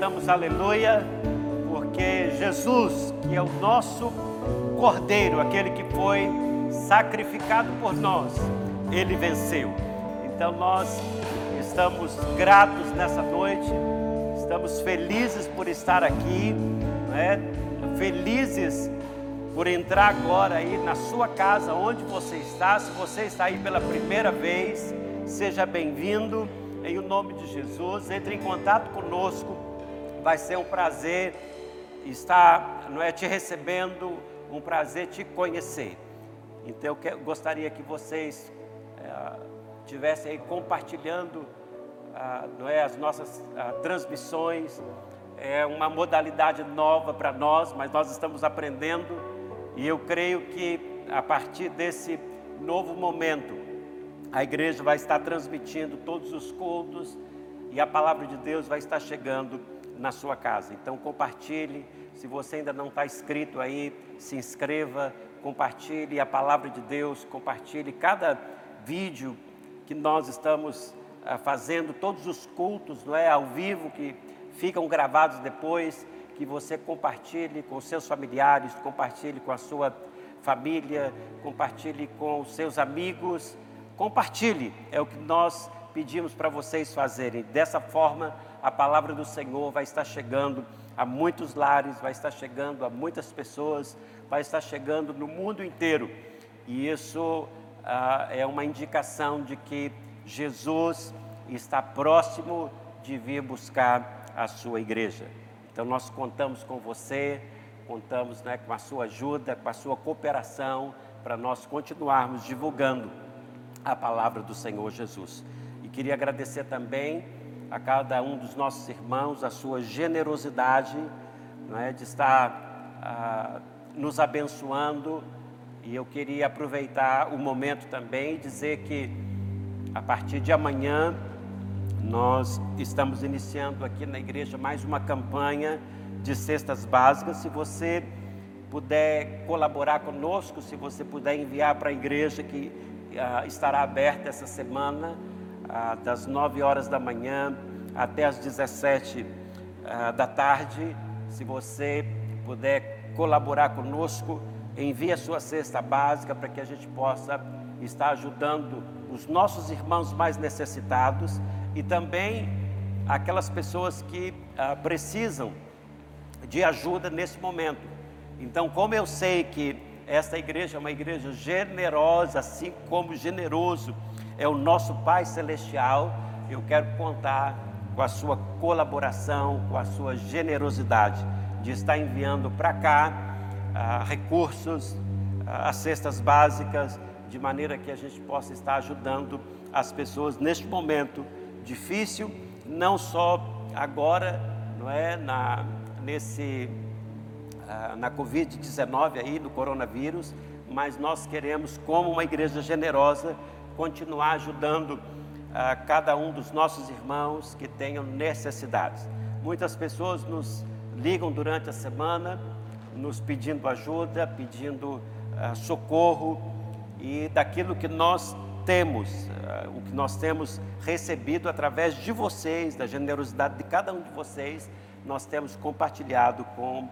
cantamos aleluia, porque Jesus, que é o nosso Cordeiro, aquele que foi sacrificado por nós, ele venceu. Então nós estamos gratos nessa noite, estamos felizes por estar aqui, né? felizes por entrar agora aí na sua casa, onde você está. Se você está aí pela primeira vez, seja bem-vindo em o nome de Jesus. Entre em contato conosco, vai ser um prazer estar, não é, te recebendo, um prazer te conhecer. Então eu gostaria que vocês é, tivessem aí compartilhando, ah, não é, as nossas ah, transmissões. É uma modalidade nova para nós, mas nós estamos aprendendo e eu creio que a partir desse novo momento, a igreja vai estar transmitindo todos os cultos e a palavra de Deus vai estar chegando na sua casa. Então compartilhe, se você ainda não está inscrito aí, se inscreva, compartilhe a palavra de Deus, compartilhe cada vídeo que nós estamos ah, fazendo, todos os cultos, não é, ao vivo que ficam gravados depois que você compartilhe com seus familiares, compartilhe com a sua família, compartilhe com os seus amigos, compartilhe, é o que nós pedimos para vocês fazerem. Dessa forma, a palavra do Senhor vai estar chegando a muitos lares, vai estar chegando a muitas pessoas, vai estar chegando no mundo inteiro. E isso ah, é uma indicação de que Jesus está próximo de vir buscar a sua igreja. Então nós contamos com você, contamos né, com a sua ajuda, com a sua cooperação, para nós continuarmos divulgando a palavra do Senhor Jesus. E queria agradecer também a cada um dos nossos irmãos a sua generosidade né, de estar ah, nos abençoando. E eu queria aproveitar o momento também e dizer que a partir de amanhã nós estamos iniciando aqui na igreja mais uma campanha de cestas básicas. Se você puder colaborar conosco, se você puder enviar para a igreja que uh, estará aberta essa semana, uh, das 9 horas da manhã até as 17 uh, ah, da tarde. Se você puder colaborar conosco, envie a sua cesta básica para que a gente possa estar ajudando os nossos irmãos mais necessitados e também aquelas pessoas que ah, precisam de ajuda nesse momento. Então, como eu sei que esta igreja é uma igreja generosa, assim como generoso é o nosso Pai Celestial, eu quero contar com a sua colaboração, com a sua generosidade de estar enviando para cá ah, recursos, ah, as cestas básicas, de maneira que a gente possa estar ajudando as pessoas neste momento difícil, não só agora, não é, na, nesse, uh, na Covid-19 aí, do coronavírus, mas nós queremos, como uma igreja generosa, continuar ajudando uh, cada um dos nossos irmãos que tenham necessidades. Muitas pessoas nos ligam durante a semana, nos pedindo ajuda, pedindo uh, socorro, e daquilo que nós temos, uh, o que nós temos recebido através de vocês, da generosidade de cada um de vocês, nós temos compartilhado com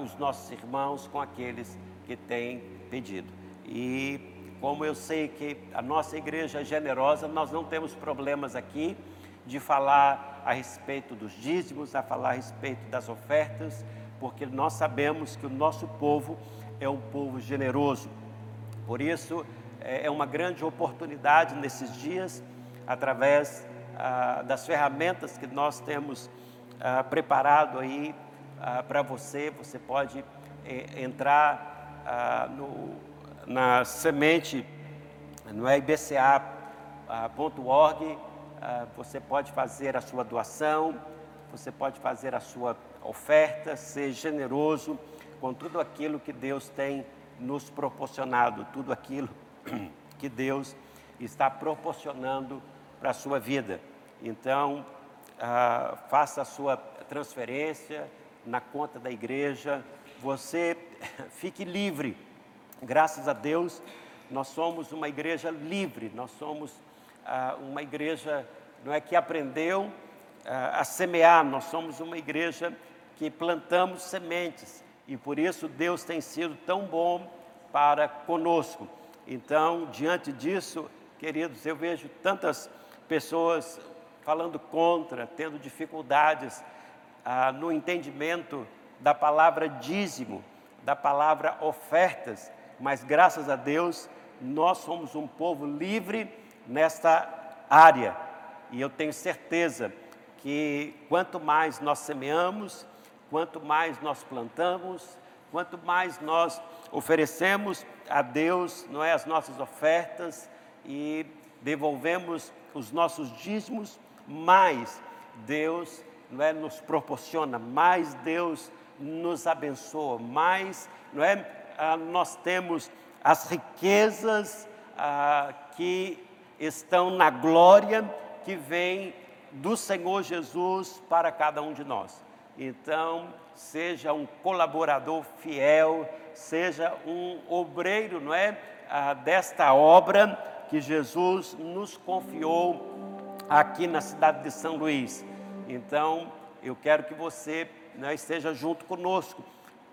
os nossos irmãos, com aqueles que têm pedido. E como eu sei que a nossa igreja é generosa, nós não temos problemas aqui de falar a respeito dos dízimos, a falar a respeito das ofertas, porque nós sabemos que o nosso povo é um povo generoso. Por isso, é, é uma grande oportunidade nesses dias, através ah, das ferramentas que nós temos ah, preparado aí ah, para você. Você pode eh, entrar ah, no, na semente, no ibca.org, ah, você pode fazer a sua doação, você pode fazer a sua oferta, ser generoso com tudo aquilo que Deus tem nos proporcionado, tudo aquilo que Deus está proporcionando para a sua vida. Então, ah, faça a sua transferência na conta da igreja, você fique livre. Graças a Deus, nós somos uma igreja livre, nós somos ah, uma igreja não é que aprendeu a semear, nós somos uma igreja que plantamos sementes e por isso Deus tem sido tão bom para conosco. Então, diante disso, queridos, eu vejo tantas pessoas falando contra, tendo dificuldades ah, no entendimento da palavra dízimo, da palavra ofertas, mas graças a Deus nós somos um povo livre nesta área. E eu tenho certeza que quanto mais nós semeamos, quanto mais nós plantamos, quanto mais nós oferecemos a Deus, não é as nossas ofertas e devolvemos os nossos dízimos, mais Deus não é nos proporciona, mais Deus nos abençoa, mais não é ah, nós temos as riquezas ah, que estão na glória que vem do Senhor Jesus para cada um de nós. Então, seja um colaborador fiel, seja um obreiro, não é, ah, desta obra que Jesus nos confiou aqui na cidade de São Luís. Então, eu quero que você né, esteja junto conosco,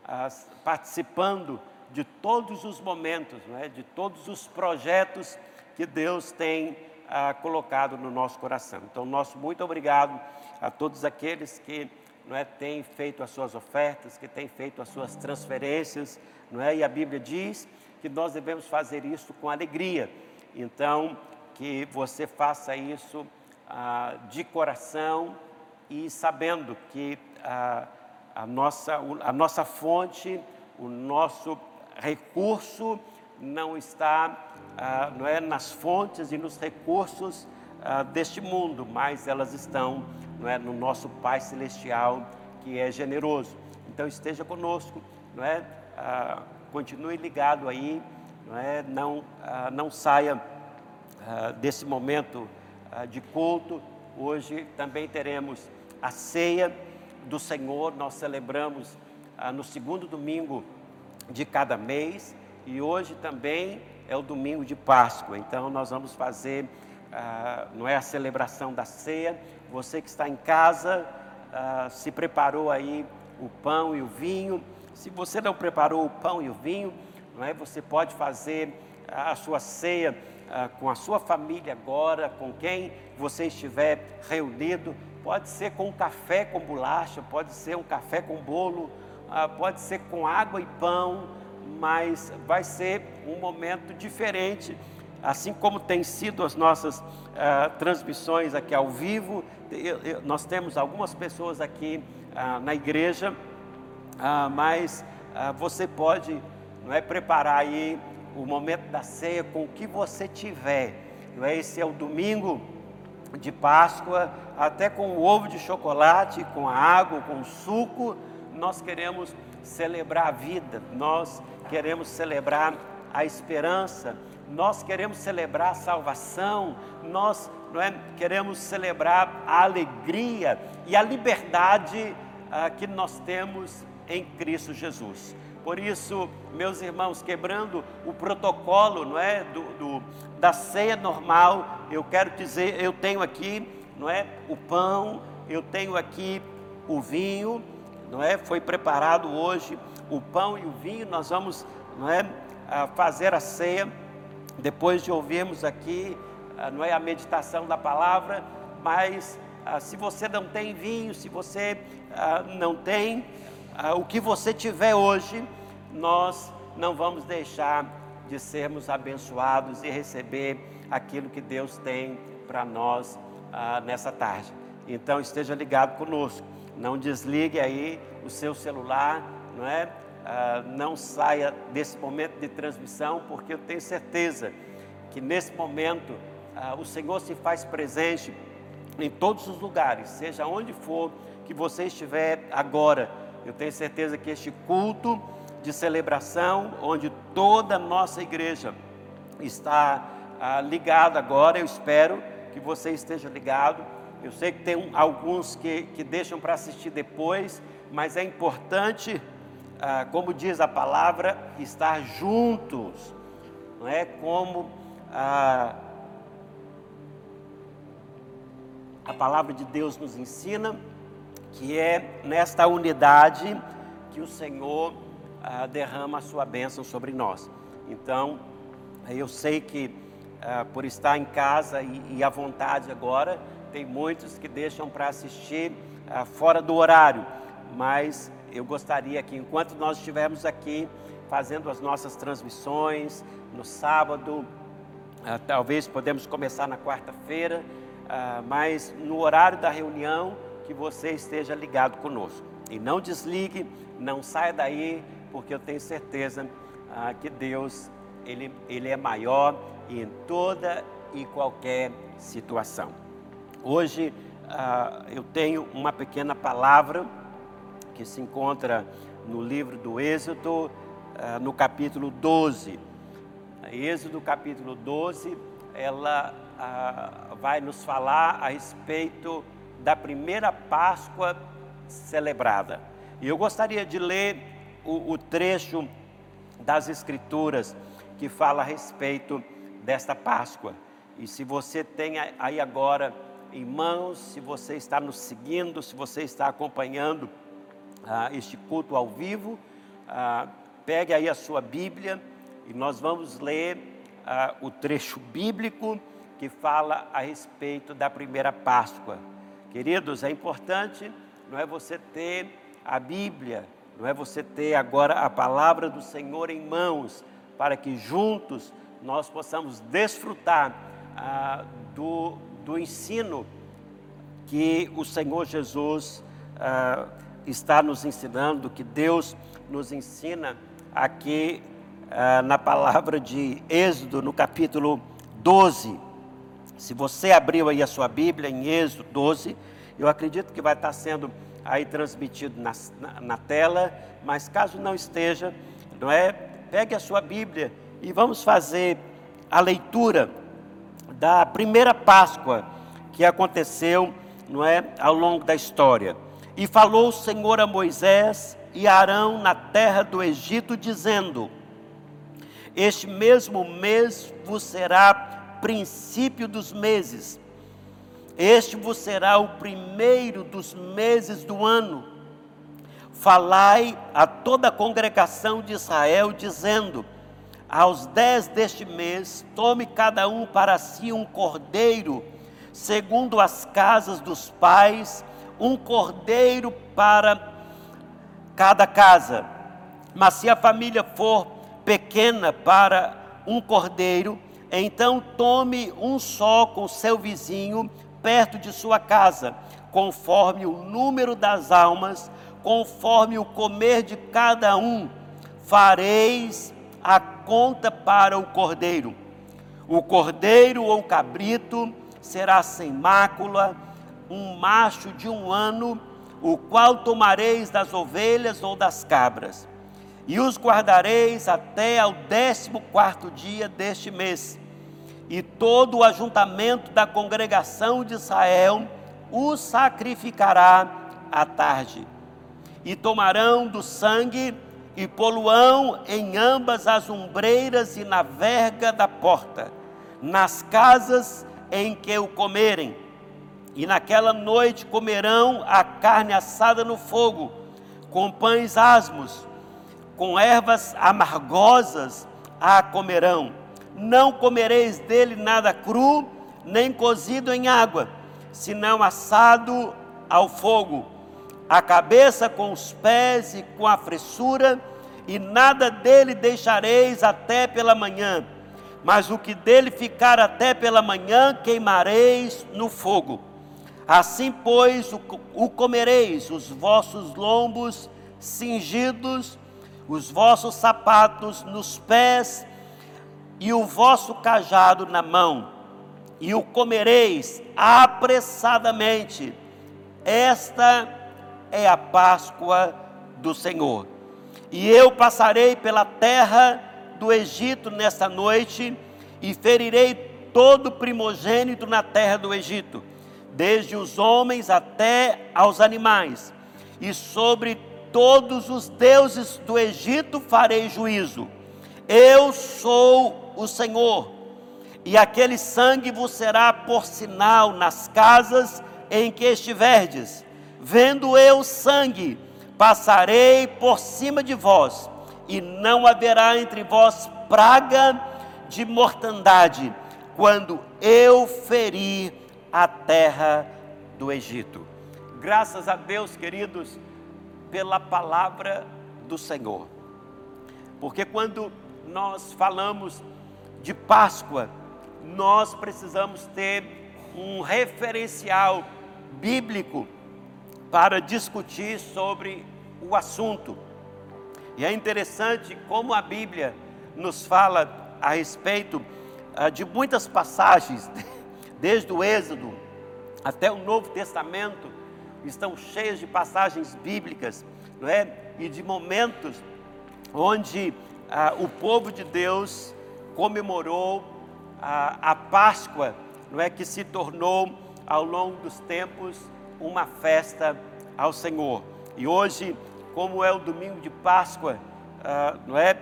ah, participando de todos os momentos, é, de todos os projetos que Deus tem ah, colocado no nosso coração. Então, nosso muito obrigado a todos aqueles que não é, têm feito as suas ofertas, que têm feito as suas transferências, não é? E a Bíblia diz que nós devemos fazer isso com alegria. Então, que você faça isso ah, de coração e sabendo que ah, a, nossa, a nossa fonte, o nosso recurso não está ah, não é, nas fontes e nos recursos ah, deste mundo, mas elas estão não é, no nosso Pai Celestial, que é generoso. Então esteja conosco, não é? Ah, continue ligado aí, não, é? não, ah, não saia ah, desse momento ah, de culto. Hoje também teremos a ceia do Senhor, nós celebramos no segundo domingo de cada mês e hoje também é o domingo de Páscoa. Então nós vamos fazer, ah, não é a celebração da ceia. Você que está em casa, ah, se preparou aí o pão e o vinho. Se você não preparou o pão e o vinho, não é? Você pode fazer a sua ceia ah, com a sua família agora, com quem você estiver reunido. Pode ser com café com bolacha, pode ser um café com bolo, pode ser com água e pão mas vai ser um momento diferente, assim como tem sido as nossas uh, transmissões aqui ao vivo. Eu, eu, nós temos algumas pessoas aqui uh, na igreja, uh, mas você pode não é, preparar aí o momento da ceia com o que você tiver. Não é? Esse é o domingo de Páscoa, até com o ovo de chocolate, com a água, com o suco, nós queremos celebrar a vida, nós queremos celebrar a esperança, nós queremos celebrar a salvação, nós é, queremos celebrar a alegria e a liberdade ah, que nós temos em Cristo Jesus. Por isso, meus irmãos, quebrando o protocolo, não é, do, do, da ceia normal, eu quero dizer, eu tenho aqui, não é, o pão, eu tenho aqui o vinho, não é, foi preparado hoje o pão e o vinho, nós vamos não é, fazer a ceia, depois de ouvirmos aqui não é, a meditação da palavra, mas se você não tem vinho, se você não tem o que você tiver hoje, nós não vamos deixar de sermos abençoados e receber aquilo que Deus tem para nós nessa tarde. Então esteja ligado conosco, não desligue aí o seu celular, não é? Ah, não saia desse momento de transmissão, porque eu tenho certeza que nesse momento ah, o Senhor se faz presente em todos os lugares, seja onde for que você estiver agora. Eu tenho certeza que este culto de celebração, onde toda a nossa igreja está ah, ligada agora, eu espero que você esteja ligado. Eu sei que tem alguns que, que deixam para assistir depois, mas é importante ah, como diz a palavra, estar juntos, não é? Como ah, a palavra de Deus nos ensina que é nesta unidade que o Senhor ah, derrama a sua bênção sobre nós. Então, eu sei que ah, por estar em casa e, e à vontade agora, tem muitos que deixam para assistir ah, fora do horário, mas eu gostaria que enquanto nós estivermos aqui fazendo as nossas transmissões no sábado, ah, talvez podemos começar na quarta-feira, ah, mas no horário da reunião que você esteja ligado conosco. E não desligue, não saia daí, porque eu tenho certeza ah, que Deus ele, ele é maior em toda e qualquer situação. Hoje uh, eu tenho uma pequena palavra que se encontra no livro do Êxodo, uh, no capítulo 12. Êxodo, capítulo 12, ela uh, vai nos falar a respeito da primeira Páscoa celebrada. E eu gostaria de ler o, o trecho das Escrituras que fala a respeito desta Páscoa. E se você tem aí agora Irmãos, se você está nos seguindo, se você está acompanhando ah, este culto ao vivo, ah, pegue aí a sua Bíblia e nós vamos ler ah, o trecho bíblico que fala a respeito da primeira Páscoa. Queridos, é importante, não é você ter a Bíblia, não é você ter agora a palavra do Senhor em mãos, para que juntos nós possamos desfrutar ah, do, do ensino que o Senhor Jesus ah, está nos ensinando, que Deus nos ensina aqui ah, na palavra de Êxodo, no capítulo 12. Se você abriu aí a sua Bíblia em Êxodo 12, eu acredito que vai estar sendo aí transmitido na, na, na tela, mas caso não esteja, não é? Pegue a sua Bíblia e vamos fazer a leitura da primeira Páscoa que aconteceu, não é, ao longo da história. E falou o Senhor a Moisés e a Arão na terra do Egito, dizendo: Este mesmo mês vos será princípio dos meses. Este vos será o primeiro dos meses do ano. Falai a toda a congregação de Israel, dizendo: aos dez deste mês, tome cada um para si um cordeiro, segundo as casas dos pais, um cordeiro para cada casa. Mas se a família for pequena para um cordeiro, então tome um só com seu vizinho perto de sua casa, conforme o número das almas, conforme o comer de cada um. Fareis a conta para o cordeiro. O cordeiro ou cabrito será sem mácula, um macho de um ano, o qual tomareis das ovelhas ou das cabras, e os guardareis até ao décimo quarto dia deste mês. E todo o ajuntamento da congregação de Israel o sacrificará à tarde. E tomarão do sangue e poluão em ambas as ombreiras e na verga da porta, nas casas em que o comerem. E naquela noite comerão a carne assada no fogo, com pães asmos, com ervas amargosas a comerão. Não comereis dele nada cru, nem cozido em água, senão assado ao fogo a cabeça com os pés e com a fressura, e nada dele deixareis até pela manhã, mas o que dele ficar até pela manhã queimareis no fogo. Assim, pois, o, o comereis, os vossos lombos cingidos, os vossos sapatos nos pés e o vosso cajado na mão, e o comereis apressadamente. Esta é a Páscoa do Senhor. E eu passarei pela terra do Egito nesta noite e ferirei todo primogênito na terra do Egito, desde os homens até aos animais, e sobre todos os deuses do Egito farei juízo. Eu sou o Senhor, e aquele sangue vos será por sinal nas casas em que estiverdes. Vendo eu sangue, passarei por cima de vós, e não haverá entre vós praga de mortandade, quando eu ferir a terra do Egito. Graças a Deus, queridos, pela palavra do Senhor. Porque quando nós falamos de Páscoa, nós precisamos ter um referencial bíblico para discutir sobre o assunto. E é interessante como a Bíblia nos fala a respeito ah, de muitas passagens, desde o Êxodo até o Novo Testamento, estão cheias de passagens bíblicas, não é? E de momentos onde ah, o povo de Deus comemorou a, a Páscoa, não é? Que se tornou ao longo dos tempos uma festa ao Senhor. E hoje, como é o domingo de Páscoa, ah, não é?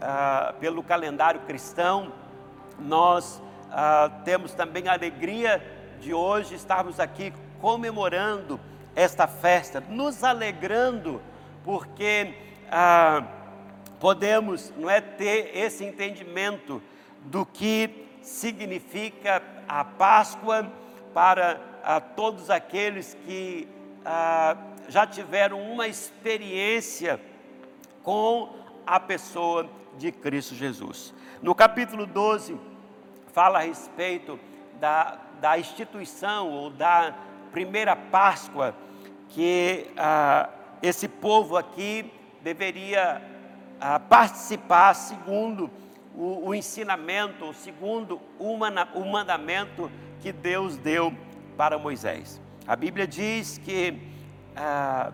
Ah, pelo calendário cristão, nós ah, temos também a alegria de hoje estarmos aqui comemorando esta festa, nos alegrando, porque podemos não é, ter esse entendimento do que significa a Páscoa para ah, todos aqueles que ah, já tiveram uma experiência com a pessoa de Cristo Jesus. No capítulo 12, fala a respeito da, da instituição ou da primeira Páscoa que ah, esse povo aqui deveria ah, participar segundo o, o ensinamento, segundo o, o mandamento que Deus deu para Moisés. A Bíblia diz que ah,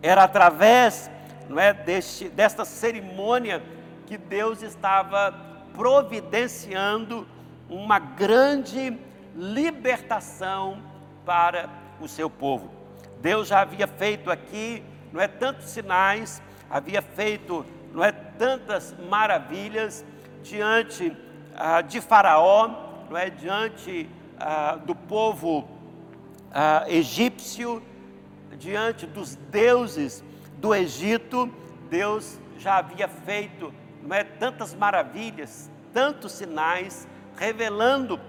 era através não é, deste, desta cerimônia que Deus estava providenciando uma grande libertação para o seu povo. Deus já havia feito aqui, não é tantos sinais, havia feito, não é tantas maravilhas diante ah, de Faraó, não é diante ah, do povo ah, egípcio, diante dos deuses do Egito, Deus já havia feito, é tantas maravilhas, tantos sinais, revelando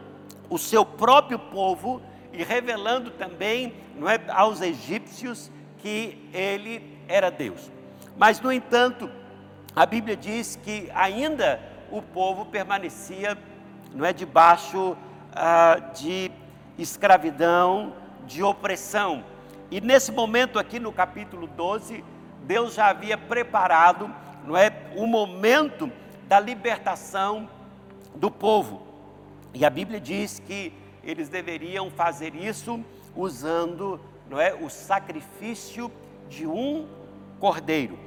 o seu próprio povo e revelando também não é, aos egípcios que ele era Deus. Mas, no entanto, a Bíblia diz que ainda o povo permanecia não é, debaixo de escravidão, de opressão. E nesse momento aqui no capítulo 12, Deus já havia preparado, não é, o momento da libertação do povo. E a Bíblia diz que eles deveriam fazer isso usando não é, o sacrifício de um cordeiro.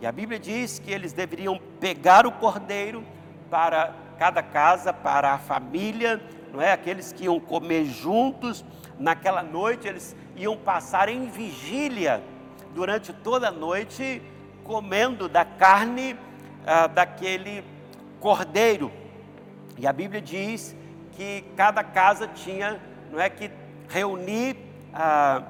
E a Bíblia diz que eles deveriam pegar o cordeiro para cada casa, para a família, não é? Aqueles que iam comer juntos naquela noite, eles iam passar em vigília durante toda a noite, comendo da carne ah, daquele cordeiro. E a Bíblia diz que cada casa tinha, não é que reunir a,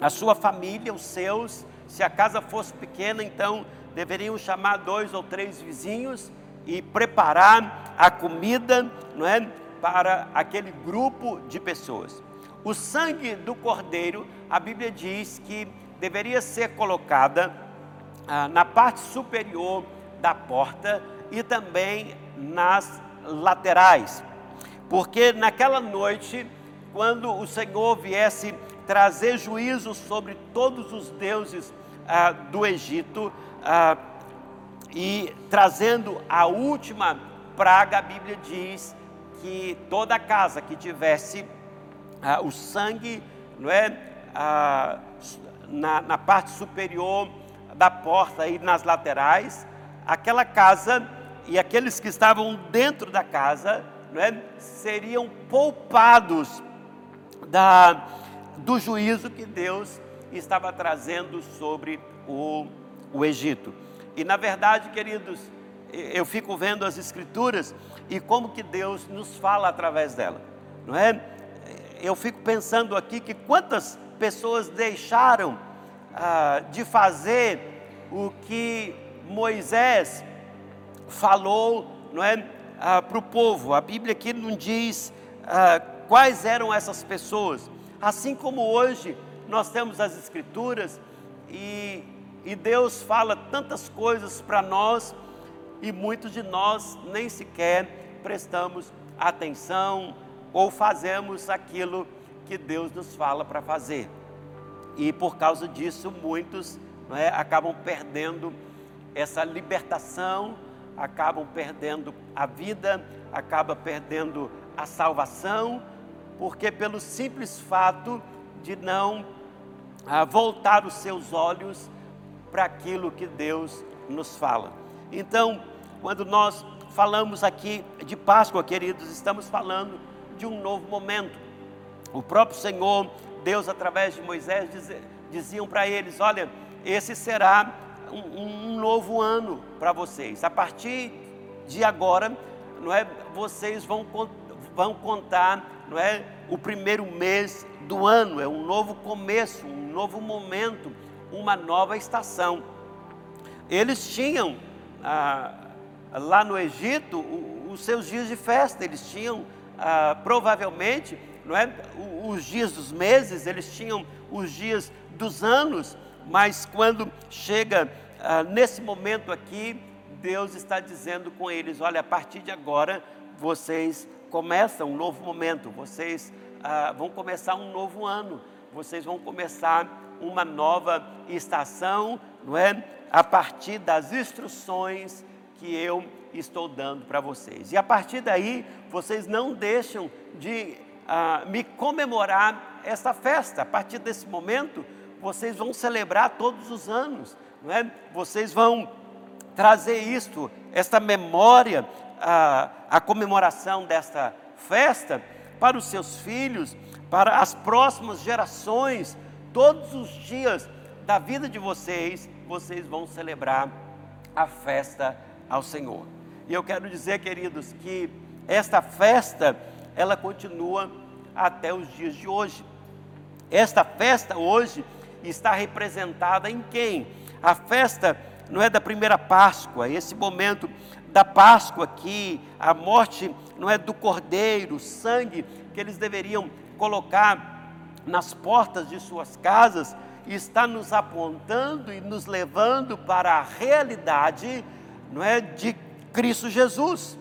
a sua família, os seus. Se a casa fosse pequena, então deveriam chamar dois ou três vizinhos e preparar a comida, não é, para aquele grupo de pessoas. O sangue do cordeiro, a Bíblia diz que deveria ser colocada ah, na parte superior da porta e também nas laterais porque naquela noite, quando o Senhor viesse trazer juízo sobre todos os deuses ah, do Egito, ah, e trazendo a última praga, a Bíblia diz que toda casa que tivesse ah, o sangue, não é, ah, na, na parte superior da porta e nas laterais, aquela casa e aqueles que estavam dentro da casa é, seriam poupados da, do juízo que Deus estava trazendo sobre o, o Egito. E na verdade, queridos, eu fico vendo as escrituras e como que Deus nos fala através dela, não é? eu fico pensando aqui que quantas pessoas deixaram ah, de fazer o que Moisés falou, não é, ah, para o povo. A Bíblia aqui não diz ah, quais eram essas pessoas. Assim como hoje nós temos as Escrituras e, e Deus fala tantas coisas para nós e muitos de nós nem sequer prestamos atenção ou fazemos aquilo que Deus nos fala para fazer. E por causa disso, muitos é, acabam perdendo essa libertação, acabam perdendo a vida, acabam perdendo a salvação, porque pelo simples fato de não ah, voltar os seus olhos para aquilo que Deus nos fala. Então, quando nós falamos aqui de Páscoa, queridos, estamos falando de um novo momento. O próprio Senhor, Deus, através de Moisés, diz, diziam para eles: Olha, esse será um, um novo ano para vocês. A partir de agora, não é, vocês vão, vão contar, não é, o primeiro mês do ano. É um novo começo, um novo momento, uma nova estação. Eles tinham ah, lá no Egito os seus dias de festa. Eles tinham ah, provavelmente, não é, os dias dos meses, eles tinham os dias dos anos, mas quando chega ah, nesse momento aqui, Deus está dizendo com eles: olha, a partir de agora vocês começam um novo momento, vocês ah, vão começar um novo ano, vocês vão começar uma nova estação, não é? A partir das instruções que eu estou dando para vocês. E a partir daí, vocês não deixam de ah, me comemorar esta festa. A partir desse momento, vocês vão celebrar todos os anos, não é? Vocês vão trazer isto, esta memória, a, a comemoração desta festa para os seus filhos, para as próximas gerações, todos os dias da vida de vocês, vocês vão celebrar a festa ao Senhor. E eu quero dizer, queridos, que esta festa, ela continua até os dias de hoje. Esta festa hoje está representada em quem? A festa não é da primeira Páscoa, esse momento da Páscoa aqui, a morte não é do cordeiro, sangue que eles deveriam colocar nas portas de suas casas, está nos apontando e nos levando para a realidade, não é, de Cristo Jesus.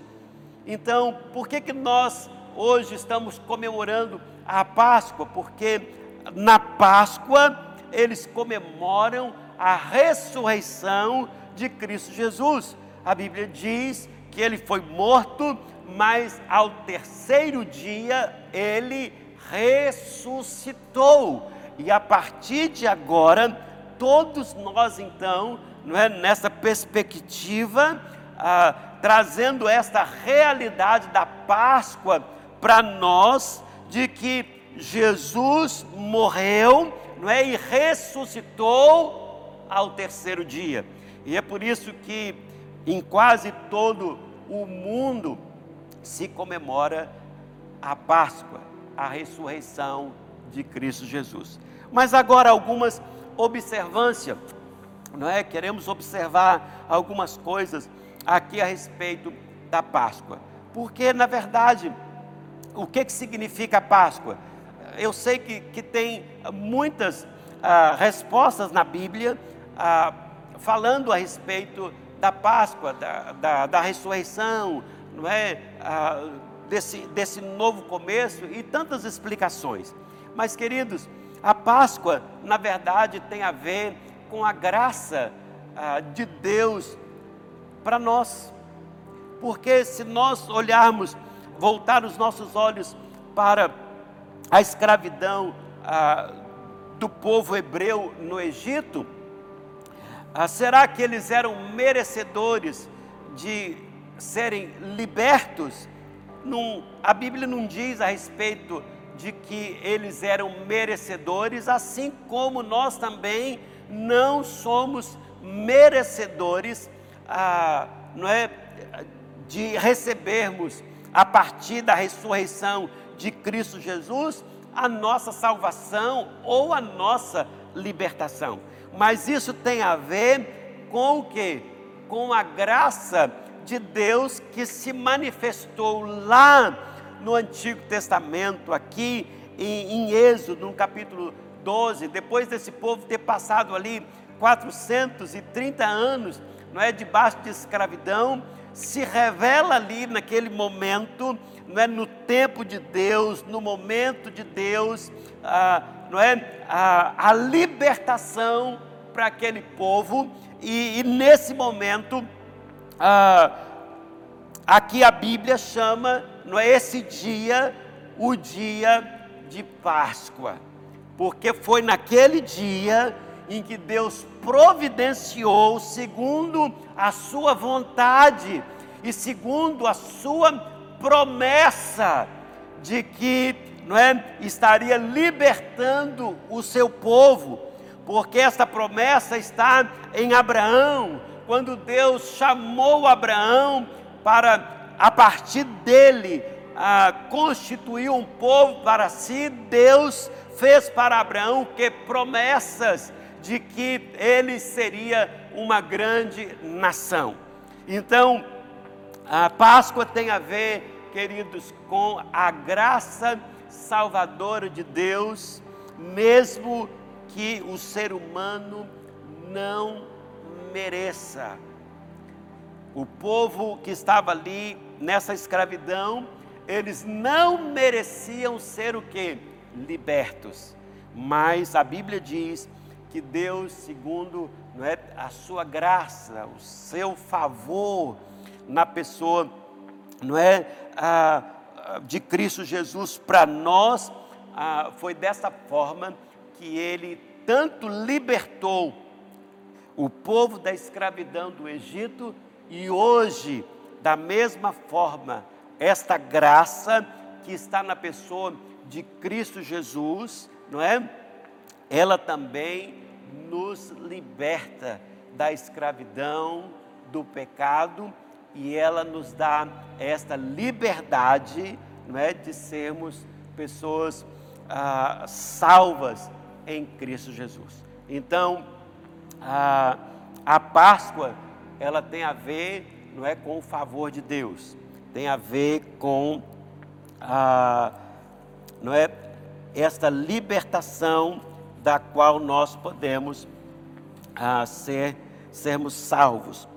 Então, por que, que nós hoje estamos comemorando a Páscoa? Porque na Páscoa eles comemoram a ressurreição de Cristo Jesus. A Bíblia diz que ele foi morto, mas ao terceiro dia ele ressuscitou. E a partir de agora, todos nós então, não é, nessa perspectiva, ah, trazendo esta realidade da Páscoa para nós, de que Jesus morreu, não é, e ressuscitou ao terceiro dia. E é por isso que em quase todo o mundo se comemora a Páscoa, a ressurreição de Cristo Jesus. Mas agora algumas observâncias, não é? Queremos observar algumas coisas aqui a respeito da Páscoa. Porque, na verdade, o que, que significa a Páscoa? Eu sei que, que tem muitas ah, respostas na Bíblia ah, falando a respeito da Páscoa, da, da, da ressurreição, não é? Ah, desse, desse novo começo e tantas explicações. Mas, queridos, a Páscoa, na verdade, tem a ver com a graça ah, de Deus para nós. Porque se nós olharmos, voltar os nossos olhos para a escravidão ah, do povo hebreu no Egito, ah, será que eles eram merecedores de serem libertos? A Bíblia não diz a respeito de que eles eram merecedores, assim como nós também não somos merecedores ah, não é, de recebermos a partir da ressurreição de Cristo Jesus a nossa salvação ou a nossa libertação. Mas isso tem a ver com o que? Com a graça de Deus que se manifestou lá no Antigo Testamento, aqui em, em Êxodo, no capítulo 12, depois desse povo ter passado ali 430 anos, não é, debaixo de escravidão, se revela ali naquele momento, não é, no tempo de Deus, no momento de Deus, ah, não é, a, a libertação para aquele povo, e, e nesse momento, ah, aqui a Bíblia chama, não é, esse dia, o dia de Páscoa, porque foi naquele dia em que Deus providenciou segundo a sua vontade e segundo a sua promessa de que não é, estaria libertando o seu povo, porque essa promessa está em Abraão, quando Deus chamou Abraão para a partir dele a constituir um povo para si, Deus fez para Abraão que promessas de que ele seria uma grande nação. Então, a Páscoa tem a ver, queridos, com a graça salvadora de Deus, mesmo que o ser humano não mereça. O povo que estava ali nessa escravidão, eles não mereciam ser o que? Libertos. Mas a Bíblia diz que Deus, segundo não é, a sua graça, o seu favor na pessoa, não é, ah, de Cristo Jesus para nós, ah, foi dessa forma que Ele tanto libertou o povo da escravidão do Egito e hoje, da mesma forma, esta graça que está na pessoa de Cristo Jesus, não é? ela também nos liberta da escravidão, do pecado, e ela nos dá esta liberdade não é, de sermos pessoas ah, salvas em Cristo Jesus. Então, a, a Páscoa, ela tem a ver não é, com o favor de Deus, tem a ver com a, não é, esta libertação da qual nós podemos ah, ser, sermos salvos.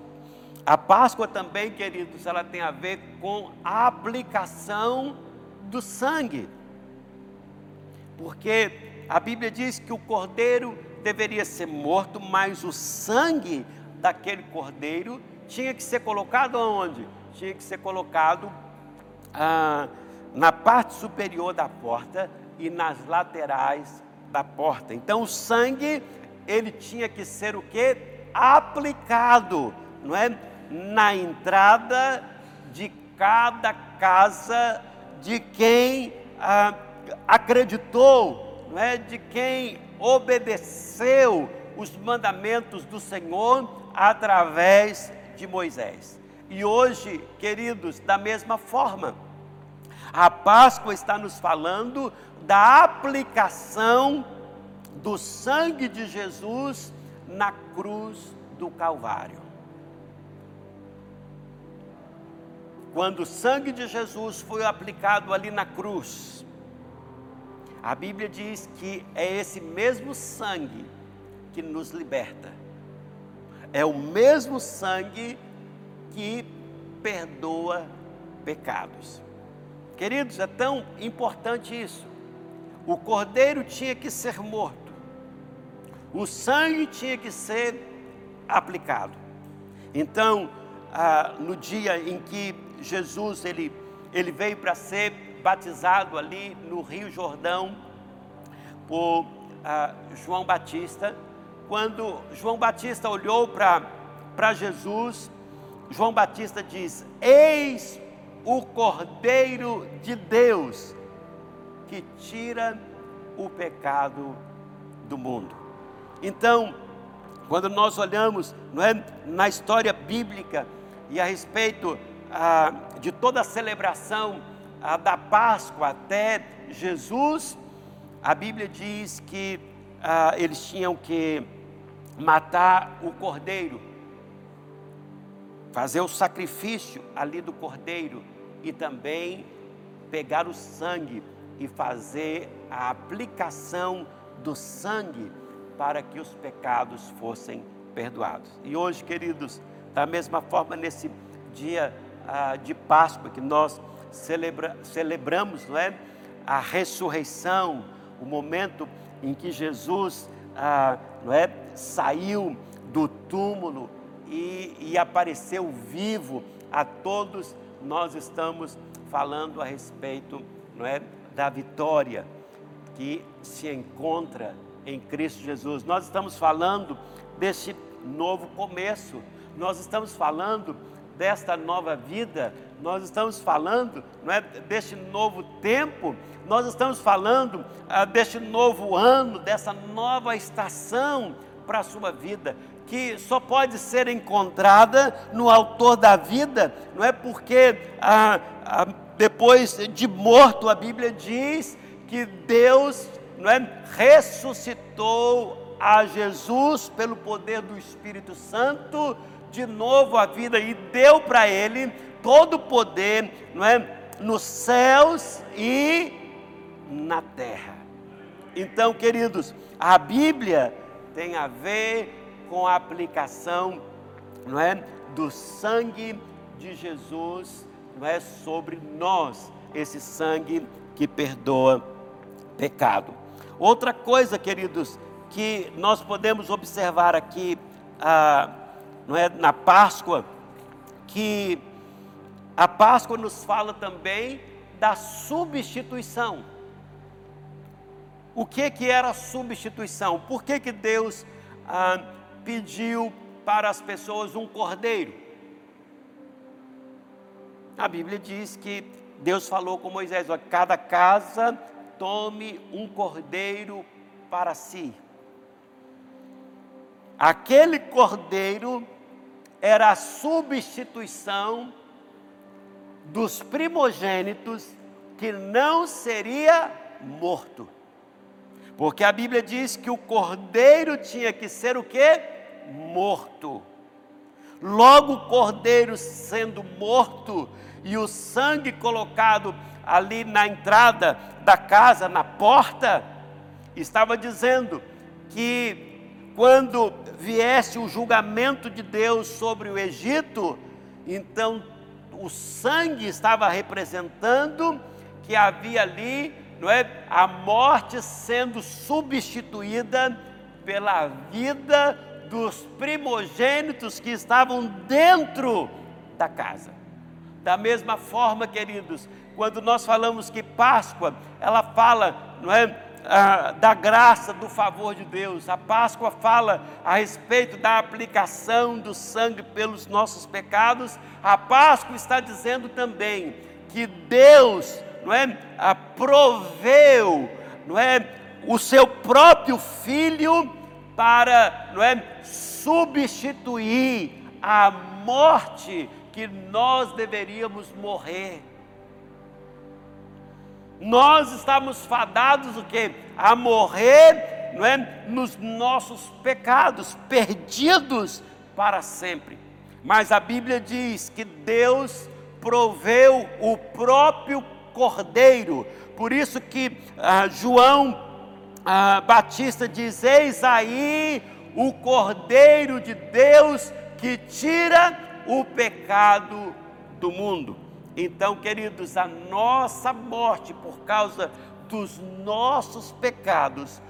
A Páscoa também, queridos, ela tem a ver com a aplicação do sangue. Porque a Bíblia diz que o cordeiro deveria ser morto, mas o sangue daquele cordeiro tinha que ser colocado onde? Tinha que ser colocado ah, na parte superior da porta e nas laterais da porta. Então o sangue ele tinha que ser o que? Aplicado, não é? Na entrada de cada casa de quem ah, acreditou, não é? De quem obedeceu os mandamentos do Senhor através de Moisés. E hoje, queridos, da mesma forma, a Páscoa está nos falando da aplicação do sangue de Jesus na cruz do Calvário. Quando o sangue de Jesus foi aplicado ali na cruz, a Bíblia diz que é esse mesmo sangue que nos liberta. É o mesmo sangue que perdoa pecados. Queridos, é tão importante isso. O cordeiro tinha que ser morto, o sangue tinha que ser aplicado. Então, ah, no dia em que Jesus ele, ele veio para ser batizado ali no Rio Jordão por ah, João Batista, quando João Batista olhou para Jesus, João Batista diz: Eis o Cordeiro de Deus que tira o pecado do mundo. Então, quando nós olhamos não é, na história bíblica e a respeito ah, de toda a celebração ah, da Páscoa até Jesus, a Bíblia diz que ah, eles tinham que matar o cordeiro, fazer o sacrifício ali do cordeiro e também pegar o sangue e fazer a aplicação do sangue para que os pecados fossem perdoados. E hoje, queridos, da mesma forma, nesse dia ah, de Páscoa que nós celebra, celebramos, não é? A ressurreição, o momento em que Jesus, ah, não é? Saiu do túmulo e, e apareceu vivo a todos. Nós estamos falando a respeito, não é? Da vitória que se encontra em Cristo Jesus. Nós estamos falando deste novo começo. Nós estamos falando desta nova vida, nós estamos falando não é, deste novo tempo, nós estamos falando ah, deste novo ano, dessa nova estação para a sua vida, que só pode ser encontrada no Autor da vida, não é porque ah, ah, depois de morto a Bíblia diz que Deus não é, ressuscitou a Jesus pelo poder do Espírito Santo de novo a vida e deu para ele todo o poder, não é, nos céus e na terra. Então, queridos, a Bíblia tem a ver com a aplicação, não é, do sangue de Jesus, não é sobre nós, esse sangue que perdoa pecado. Outra coisa, queridos, que nós podemos observar aqui ah, não é, na Páscoa, que a Páscoa nos fala também da substituição. O que, que era a substituição? Por que, que Deus ah, pediu para as pessoas um cordeiro? A Bíblia diz que Deus falou com Moisés: ó, cada casa tome um cordeiro para si. Aquele cordeiro era a substituição dos primogênitos que não seria morto. Porque a Bíblia diz que o cordeiro tinha que ser o quê? Morto. Logo o cordeiro sendo morto e o sangue colocado ali na entrada da casa, na porta, estava dizendo que quando viesse o julgamento de Deus sobre o Egito, então o sangue estava representando que havia ali, não é, a morte sendo substituída pela vida dos primogênitos que estavam dentro da casa. Da mesma forma, queridos, quando nós falamos que Páscoa, ela fala, não é, ah, da graça, do favor de Deus. A Páscoa fala a respeito da aplicação do sangue pelos nossos pecados. A Páscoa está dizendo também que Deus, não é, proveu, não é, o seu próprio filho para, não é, substituir a morte que nós deveríamos morrer. Nós estamos fadados o quê? A morrer, não é? Nos nossos pecados, perdidos para sempre. Mas a Bíblia diz que Deus proveu o próprio Cordeiro. Por isso que ah, João ah, Batista diz: Eis aí o Cordeiro de Deus que tira o pecado do mundo. Então, queridos, a nossa morte por causa dos nossos pecados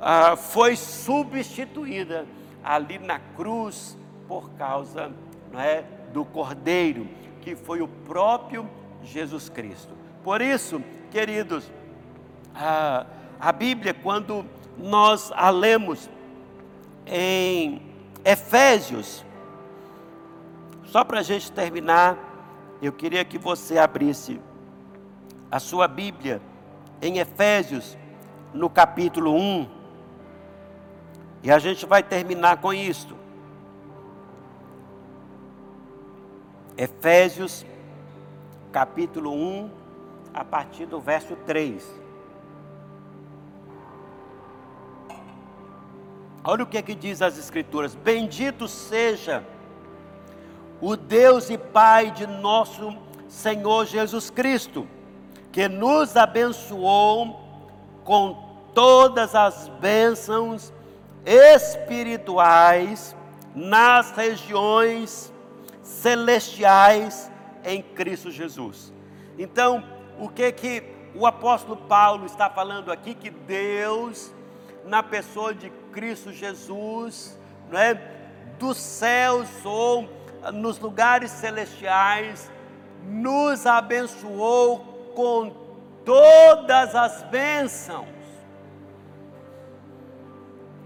ah, foi substituída ali na cruz por causa não é, do Cordeiro, que foi o próprio Jesus Cristo. Por isso, queridos, a, a Bíblia, quando nós a lemos em Efésios, só para a gente terminar, eu queria que você abrisse a sua Bíblia em Efésios, no capítulo 1. E a gente vai terminar com isto. Efésios, capítulo 1, a partir do verso 3. Olha o que, é que diz as Escrituras: Bendito seja o Deus e Pai de nosso Senhor Jesus Cristo, que nos abençoou com todas as bênçãos espirituais nas regiões celestiais em Cristo Jesus. Então, o que que o apóstolo Paulo está falando aqui que Deus na pessoa de Cristo Jesus, não é? Dos céus ou nos lugares celestiais, nos abençoou com todas as bênçãos.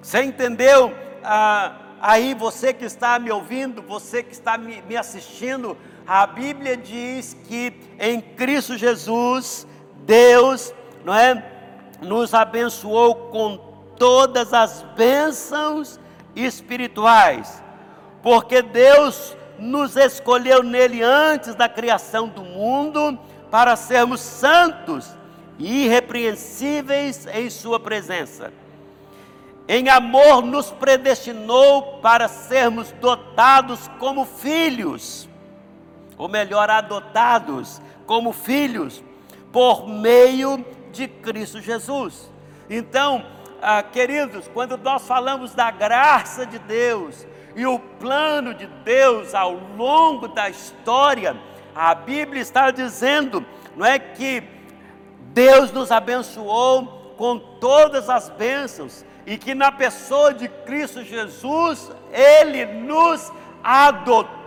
Você entendeu? Ah, aí você que está me ouvindo, você que está me, me assistindo, a Bíblia diz que em Cristo Jesus, Deus, não é, nos abençoou com todas as bênçãos espirituais, porque Deus nos escolheu nele antes da criação do mundo para sermos santos e irrepreensíveis em Sua presença. Em amor, nos predestinou para sermos dotados como filhos, ou melhor, adotados como filhos, por meio de Cristo Jesus. Então, ah, queridos, quando nós falamos da graça de Deus e o plano de Deus ao longo da história, a Bíblia está dizendo, não é que Deus nos abençoou com todas as bênçãos e que na pessoa de Cristo Jesus, Ele nos adotou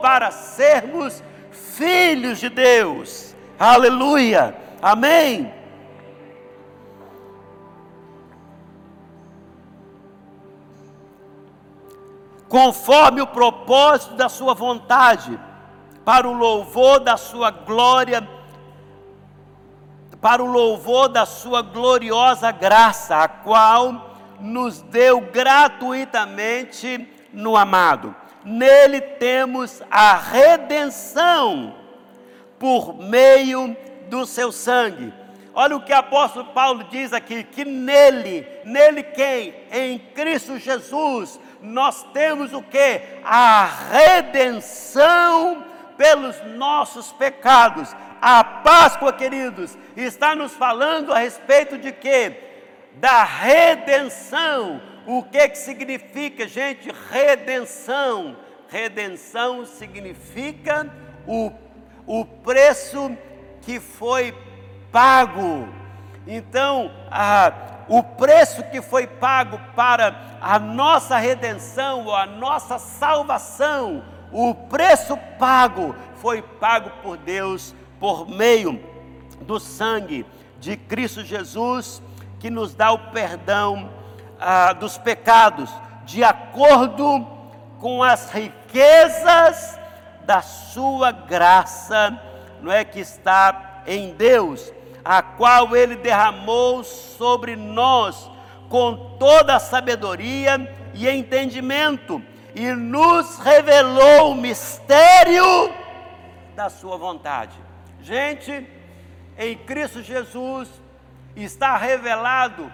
para sermos filhos de Deus. Aleluia! Amém! conforme o propósito da sua vontade, para o louvor da sua glória, para o louvor da sua gloriosa graça, a qual nos deu gratuitamente no amado. Nele temos a redenção por meio do seu sangue. Olha o que o apóstolo Paulo diz aqui: que nele, nele quem? Em Cristo Jesus, nós temos o que? A redenção pelos nossos pecados. A Páscoa, queridos, está nos falando a respeito de quê? Da redenção. O que que significa, gente? Redenção. Redenção significa o, o preço que foi pago. Então, a, o preço que foi pago para a nossa redenção ou a nossa salvação, o preço pago foi pago por Deus por meio do sangue de Cristo Jesus, que nos dá o perdão ah, dos pecados, de acordo com as riquezas da Sua graça, não é que está em Deus a qual ele derramou sobre nós com toda a sabedoria e entendimento, e nos revelou o mistério da sua vontade. Gente, em Cristo Jesus está revelado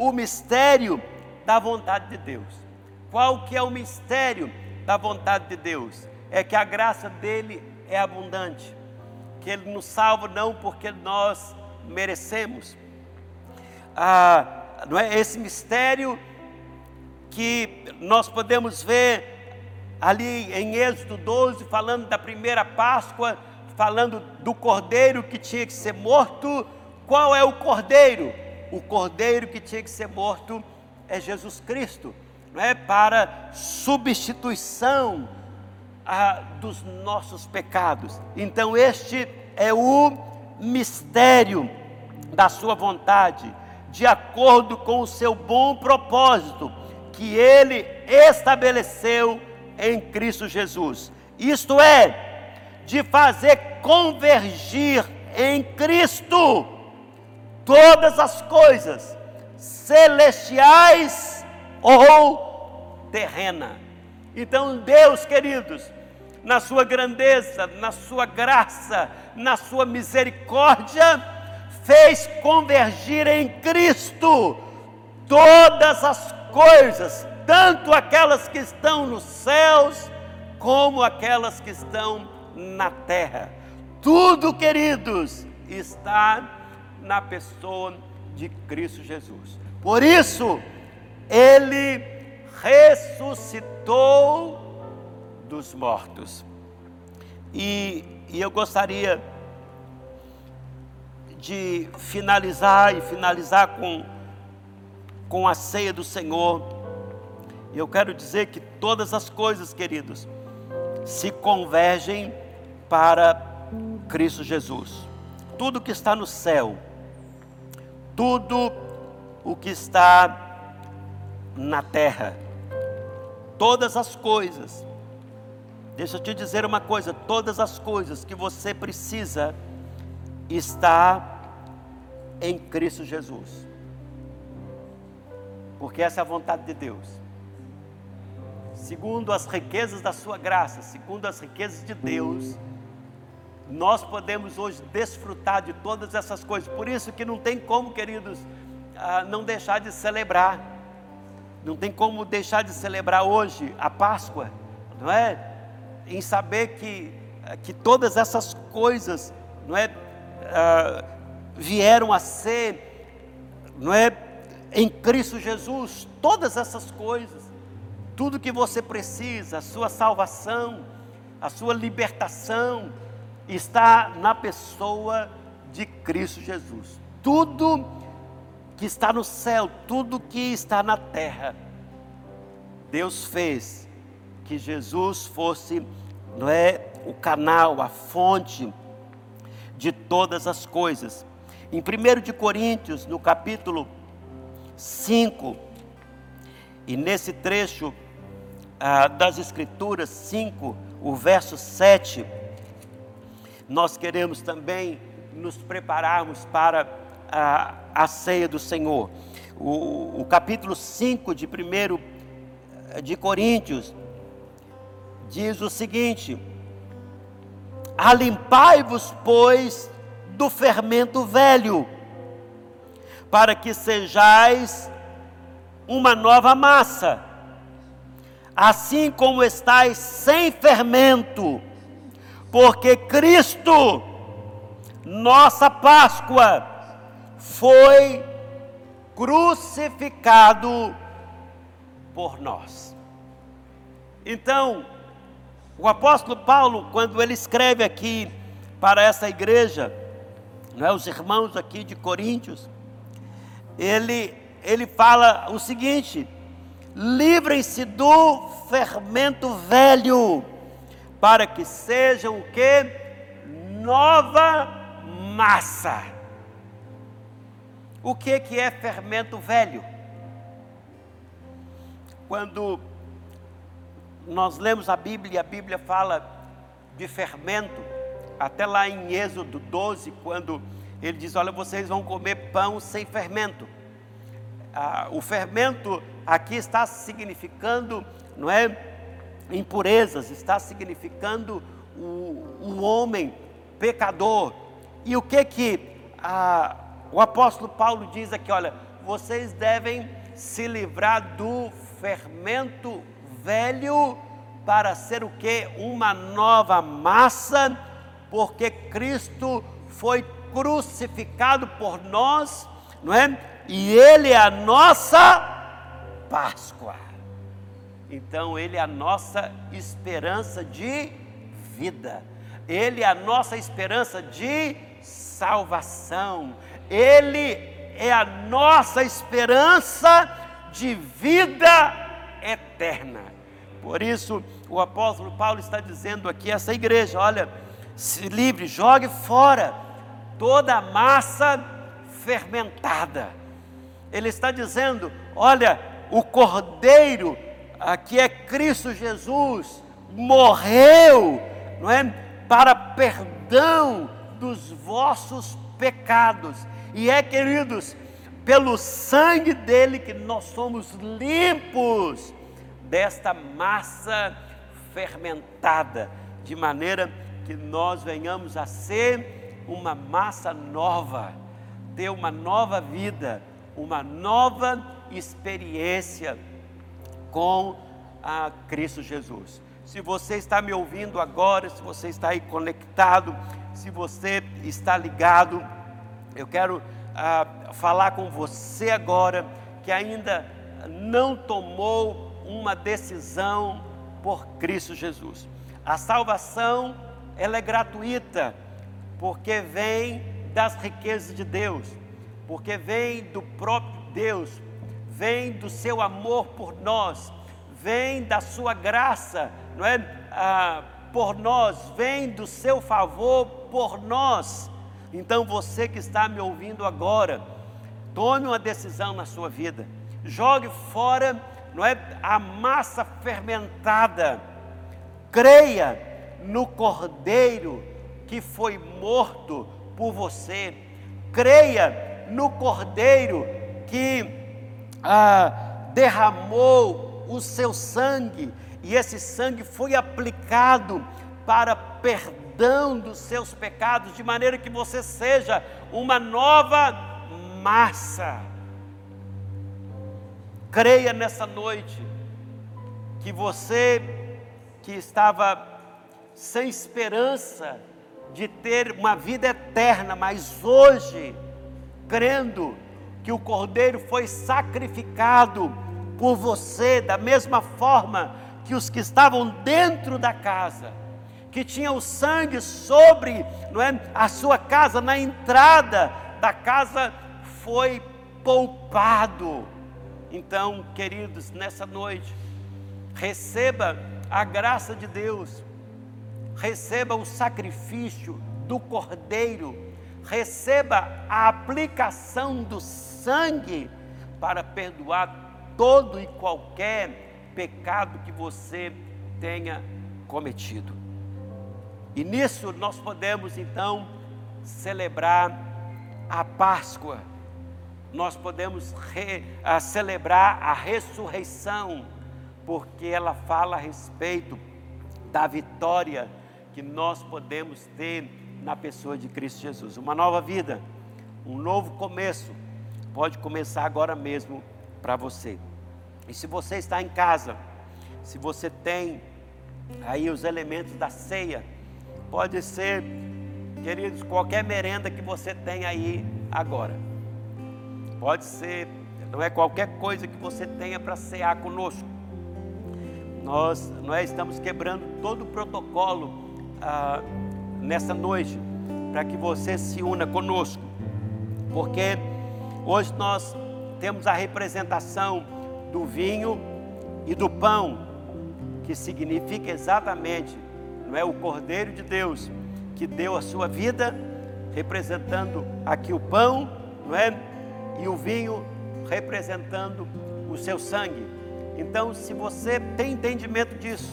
o mistério da vontade de Deus. Qual que é o mistério da vontade de Deus? É que a graça dele é abundante, que ele nos salva não porque nós merecemos. Ah, não é esse mistério que nós podemos ver ali em Êxodo 12, falando da primeira Páscoa, falando do cordeiro que tinha que ser morto. Qual é o cordeiro? O cordeiro que tinha que ser morto é Jesus Cristo, não é? Para substituição ah, dos nossos pecados. Então, este é o mistério da sua vontade, de acordo com o seu bom propósito que ele estabeleceu em Cristo Jesus. Isto é, de fazer convergir em Cristo todas as coisas, celestiais ou terrena. Então, Deus, queridos, na sua grandeza, na sua graça, na sua misericórdia, fez convergir em Cristo todas as coisas, tanto aquelas que estão nos céus, como aquelas que estão na terra. Tudo, queridos, está na pessoa de Cristo Jesus. Por isso, ele ressuscitou dos mortos. E, e eu gostaria de finalizar e finalizar com, com a ceia do Senhor. Eu quero dizer que todas as coisas, queridos, se convergem para Cristo Jesus. Tudo que está no céu, tudo o que está na terra, todas as coisas. Deixa eu te dizer uma coisa: todas as coisas que você precisa está em Cristo Jesus. Porque essa é a vontade de Deus. Segundo as riquezas da sua graça, segundo as riquezas de Deus, nós podemos hoje desfrutar de todas essas coisas. Por isso que não tem como, queridos, ah, não deixar de celebrar. Não tem como deixar de celebrar hoje a Páscoa, não é? Em saber que, que todas essas coisas, não é? Ah, vieram a ser, não é? Em Cristo Jesus, todas essas coisas, tudo que você precisa, a sua salvação, a sua libertação, está na pessoa de Cristo Jesus. Tudo que está no céu, tudo que está na terra, Deus fez que Jesus fosse, não é, o canal, a fonte de todas as coisas. Em 1 de Coríntios, no capítulo 5, e nesse trecho ah, das Escrituras 5, o verso 7, nós queremos também nos prepararmos para a, a ceia do Senhor. O, o capítulo 5 de 1 de Coríntios diz o seguinte: Alimpai-vos, pois, do fermento velho, para que sejais uma nova massa, assim como estáis sem fermento porque Cristo, nossa Páscoa, foi crucificado por nós. Então, o apóstolo Paulo, quando ele escreve aqui para essa igreja, não é, os irmãos aqui de Coríntios, ele, ele fala o seguinte: livrem-se do fermento velho para que sejam o que? Nova massa. O que, que é fermento velho? Quando nós lemos a Bíblia e a Bíblia fala de fermento, até lá em Êxodo 12, quando ele diz: Olha, vocês vão comer pão sem fermento. Ah, o fermento aqui está significando, não é? Impurezas, está significando o, homem pecador. E o que que a, o apóstolo Paulo diz aqui? Olha, vocês devem se livrar do fermento velho para ser o que? Uma nova massa, porque Cristo foi crucificado por nós, não é? E Ele é a nossa Páscoa. Então, Ele é a nossa esperança de vida, Ele é a nossa esperança de salvação, Ele é a nossa esperança de vida eterna. Por isso, o apóstolo Paulo está dizendo aqui essa igreja: olha, se livre, jogue fora toda a massa fermentada. Ele está dizendo: olha, o cordeiro aqui é Cristo Jesus, morreu, não é? Para perdão dos vossos pecados. E é, queridos, pelo sangue dele que nós somos limpos desta massa fermentada, de maneira que nós venhamos a ser uma massa nova, ter uma nova vida, uma nova experiência com a Cristo Jesus. Se você está me ouvindo agora, se você está aí conectado, se você está ligado, eu quero ah, falar com você agora que ainda não tomou uma decisão por Cristo Jesus. A salvação ela é gratuita porque vem das riquezas de Deus, porque vem do próprio Deus, vem do seu amor por nós, vem da sua graça, não é? Ah, por nós, vem do seu favor por nós. Então você que está me ouvindo agora, tome uma decisão na sua vida. Jogue fora, não é, a massa fermentada. Creia no Cordeiro que foi morto por você. Creia no Cordeiro que ah, derramou o seu sangue e esse sangue foi aplicado para perdão dos seus pecados, de maneira que você seja uma nova massa. Creia nessa noite que você que estava sem esperança de ter uma vida eterna, mas hoje, crendo que o Cordeiro foi sacrificado por você, da mesma forma que os que estavam dentro da casa, que tinham o sangue sobre não é, a sua casa, na entrada da casa, foi poupado. Então, queridos, nessa noite, receba a graça de Deus, receba o sacrifício do Cordeiro, receba a aplicação do sangue para perdoar todo e qualquer pecado que você tenha cometido. E nisso nós podemos então celebrar a Páscoa nós podemos re, a celebrar a ressurreição, porque ela fala a respeito da vitória que nós podemos ter na pessoa de Cristo Jesus. Uma nova vida, um novo começo, pode começar agora mesmo para você. E se você está em casa, se você tem aí os elementos da ceia, pode ser, queridos, qualquer merenda que você tem aí agora Pode ser, não é qualquer coisa que você tenha para cear conosco. Nós, nós estamos quebrando todo o protocolo ah, nessa noite para que você se una conosco, porque hoje nós temos a representação do vinho e do pão, que significa exatamente, não é o Cordeiro de Deus que deu a sua vida, representando aqui o pão, não é? e o vinho representando o seu sangue. Então, se você tem entendimento disso,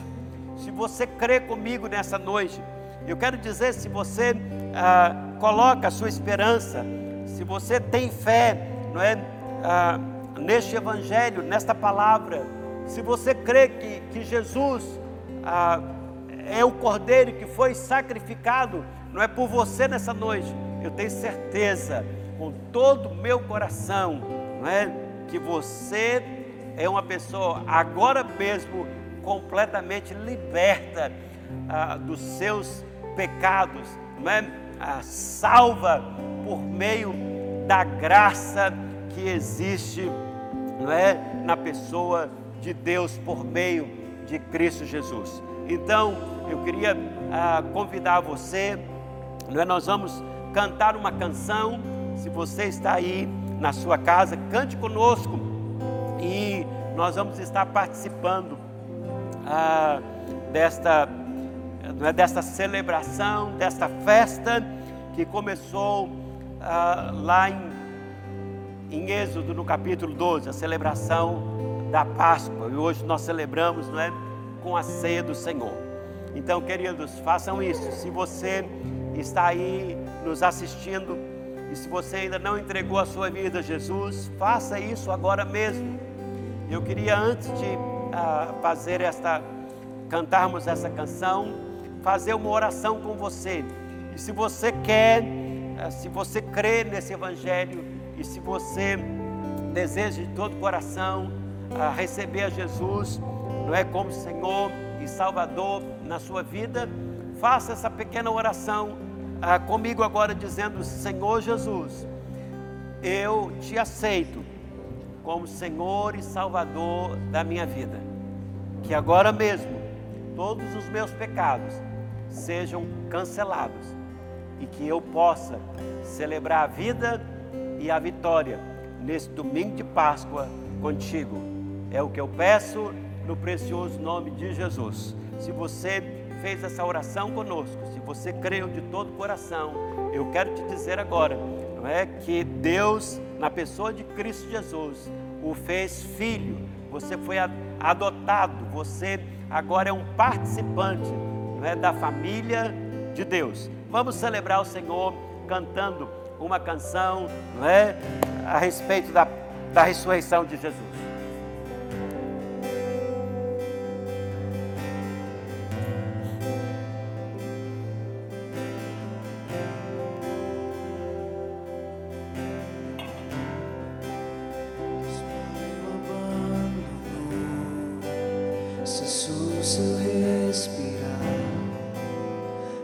se você crê comigo nessa noite, eu quero dizer, se você ah, coloca a sua esperança, se você tem fé, não é, ah, neste evangelho, nesta palavra, se você crê que, que Jesus ah, é o cordeiro que foi sacrificado, não é por você nessa noite, eu tenho certeza com todo o meu coração, não é? Que você é uma pessoa agora mesmo completamente liberta ah, dos seus pecados, não é? Ah, salva por meio da graça que existe, não é? Na pessoa de Deus por meio de Cristo Jesus. Então, eu queria ah, convidar você, não é? Nós vamos cantar uma canção se você está aí na sua casa, cante conosco e nós vamos estar participando ah, desta, é, desta celebração, desta festa que começou ah, lá em, em Êxodo, no capítulo 12, a celebração da Páscoa. E hoje nós celebramos não é, com a ceia do Senhor. Então, queridos, façam isso. Se você está aí nos assistindo, e se você ainda não entregou a sua vida a Jesus, faça isso agora mesmo. Eu queria antes de uh, fazer esta, cantarmos essa canção, fazer uma oração com você. E se você quer, se você crê nesse Evangelho, e se você deseja de todo o coração a receber a Jesus, não é como Senhor e Salvador na sua vida, faça essa pequena oração ah, comigo agora, dizendo: Senhor Jesus, eu te aceito como Senhor e Salvador da minha vida. Que agora mesmo todos os meus pecados sejam cancelados e que eu possa celebrar a vida e a vitória nesse domingo de Páscoa contigo. É o que eu peço no precioso nome de Jesus. Se você fez essa oração conosco, se você creu de todo o coração, eu quero te dizer agora, não é que Deus, na pessoa de Cristo Jesus, o fez filho. Você foi adotado, você agora é um participante não é, da família de Deus. Vamos celebrar o Senhor cantando uma canção, não é, a respeito da, da ressurreição de Jesus.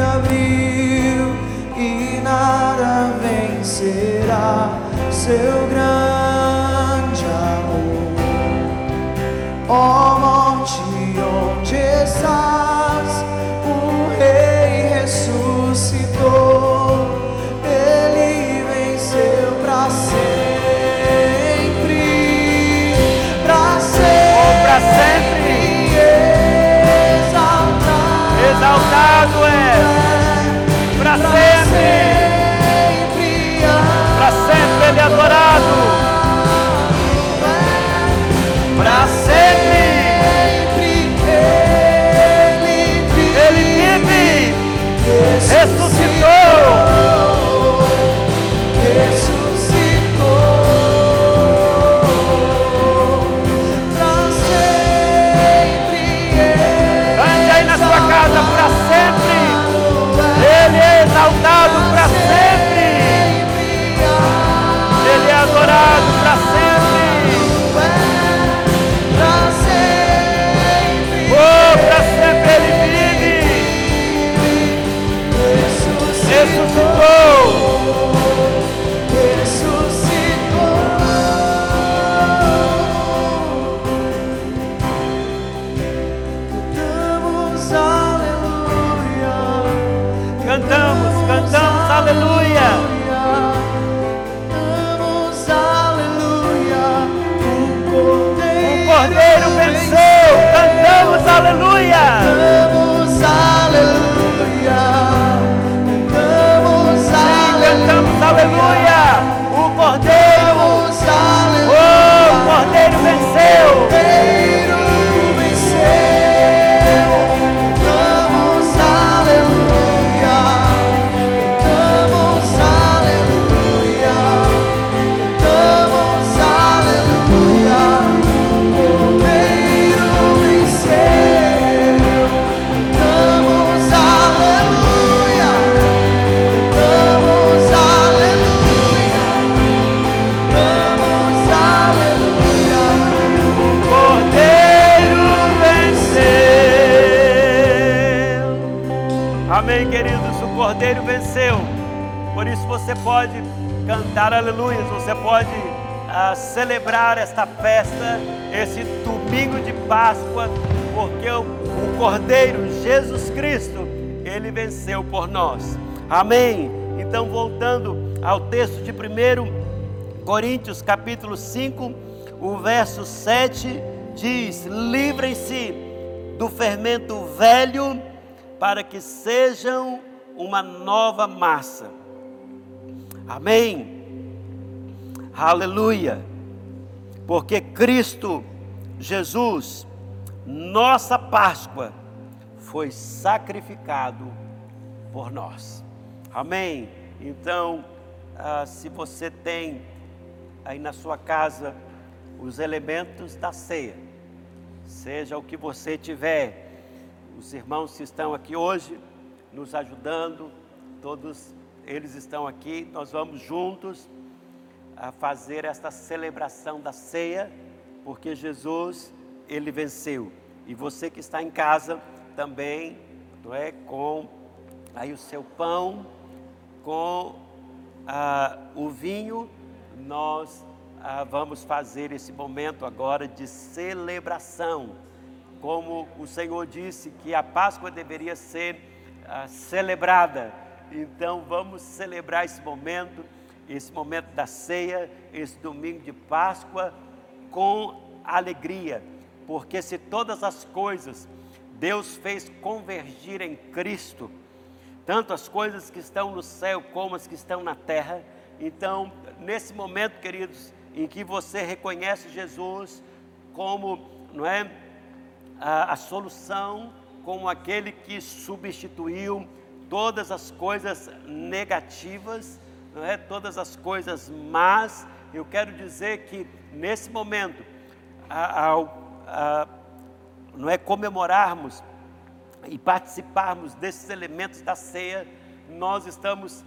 abriu e nada vencerá seu grande amor. Ó oh, morte, onde estás? Amém. Então, voltando ao texto de 1 Coríntios, capítulo 5, o verso 7 diz: Livrem-se do fermento velho, para que sejam uma nova massa. Amém. Aleluia. porque Cristo Jesus, nossa Páscoa, foi sacrificado por nós. Amém? Então, ah, se você tem aí na sua casa os elementos da ceia, seja o que você tiver, os irmãos que estão aqui hoje nos ajudando, todos eles estão aqui, nós vamos juntos a fazer esta celebração da ceia, porque Jesus, ele venceu. E você que está em casa também, não é, com aí o seu pão, com ah, o vinho, nós ah, vamos fazer esse momento agora de celebração. Como o Senhor disse que a Páscoa deveria ser ah, celebrada, então vamos celebrar esse momento esse momento da ceia, esse domingo de Páscoa, com alegria, porque se todas as coisas Deus fez convergir em Cristo, tanto as coisas que estão no céu como as que estão na terra, então, nesse momento, queridos, em que você reconhece Jesus como, não é, a, a solução, como aquele que substituiu todas as coisas negativas não é? todas as coisas mas eu quero dizer que nesse momento, ao, não é comemorarmos e participarmos desses elementos da ceia, nós estamos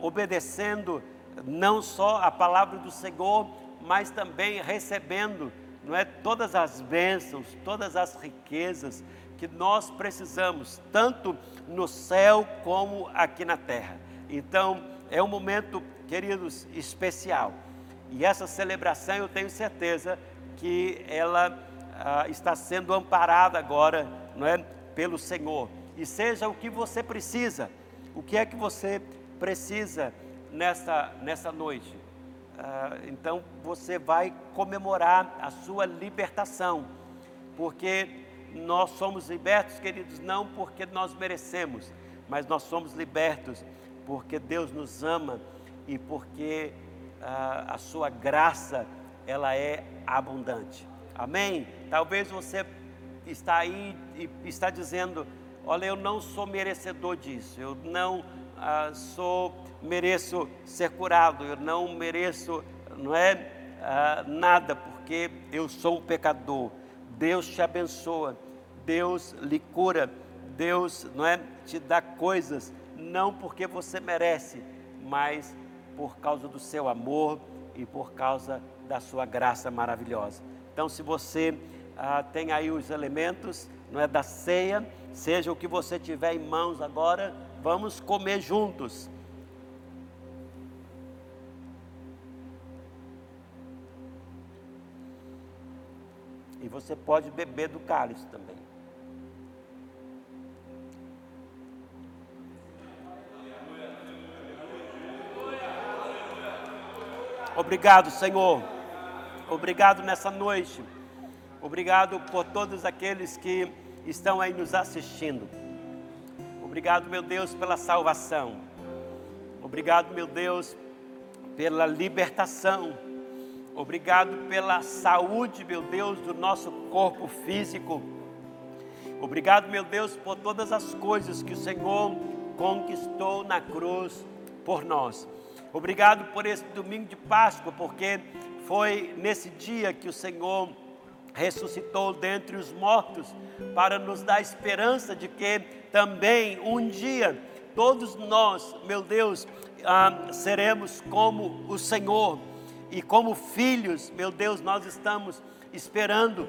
obedecendo não só a palavra do Senhor, mas também recebendo, não é, todas as bênçãos, todas as riquezas que nós precisamos, tanto no céu como aqui na terra. Então, é um momento, queridos, especial. E essa celebração eu tenho certeza que ela ah, está sendo amparada agora, não é, pelo Senhor. E seja o que você precisa, o que é que você precisa nessa, nessa noite. Ah, então você vai comemorar a sua libertação, porque nós somos libertos, queridos, não porque nós merecemos, mas nós somos libertos porque Deus nos ama e porque ah, a sua graça ela é abundante. Amém? Talvez você está aí e está dizendo, olha, eu não sou merecedor disso, eu não ah, sou mereço ser curado, eu não mereço, não é ah, nada porque eu sou um pecador. Deus te abençoa, Deus lhe cura, Deus não é te dá coisas não porque você merece, mas por causa do seu amor e por causa da sua graça maravilhosa. Então, se você ah, tem aí os elementos, não é da ceia, seja o que você tiver em mãos agora, vamos comer juntos. E você pode beber do cálice também. Obrigado, Senhor. Obrigado nessa noite. Obrigado por todos aqueles que estão aí nos assistindo. Obrigado, meu Deus, pela salvação. Obrigado, meu Deus, pela libertação. Obrigado pela saúde, meu Deus, do nosso corpo físico. Obrigado, meu Deus, por todas as coisas que o Senhor conquistou na cruz por nós. Obrigado por esse domingo de Páscoa, porque foi nesse dia que o Senhor ressuscitou dentre os mortos para nos dar esperança de que também um dia todos nós, meu Deus, ah, seremos como o Senhor. E como filhos, meu Deus, nós estamos esperando,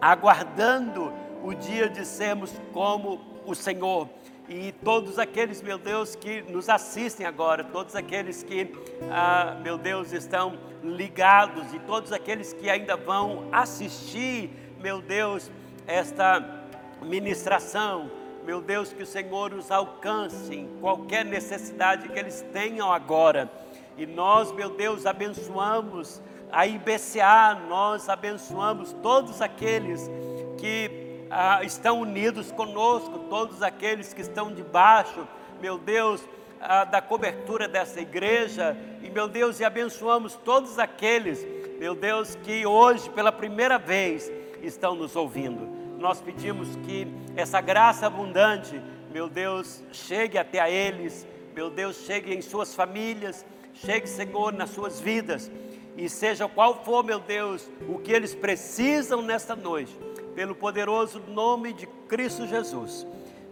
aguardando o dia de sermos como o Senhor e todos aqueles, meu Deus, que nos assistem agora, todos aqueles que, ah, meu Deus, estão ligados e todos aqueles que ainda vão assistir, meu Deus, esta ministração, meu Deus, que o Senhor os alcance em qualquer necessidade que eles tenham agora. E nós, meu Deus, abençoamos a IBCA, nós abençoamos todos aqueles que ah, estão unidos conosco, todos aqueles que estão debaixo, meu Deus, ah, da cobertura dessa igreja, e meu Deus, e abençoamos todos aqueles meu Deus, que hoje, pela primeira vez, estão nos ouvindo. Nós pedimos que essa graça abundante, meu Deus, chegue até a eles, meu Deus, chegue em suas famílias, chegue, Senhor, nas suas vidas, e seja qual for, meu Deus, o que eles precisam nesta noite, pelo poderoso nome de Cristo Jesus,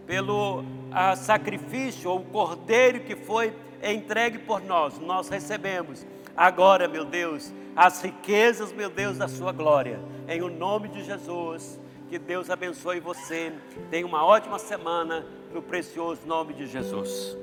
pelo a, sacrifício ou cordeiro que foi entregue por nós, nós recebemos agora, meu Deus, as riquezas, meu Deus, da sua glória, em o nome de Jesus. Que Deus abençoe você. Tenha uma ótima semana no precioso nome de Jesus.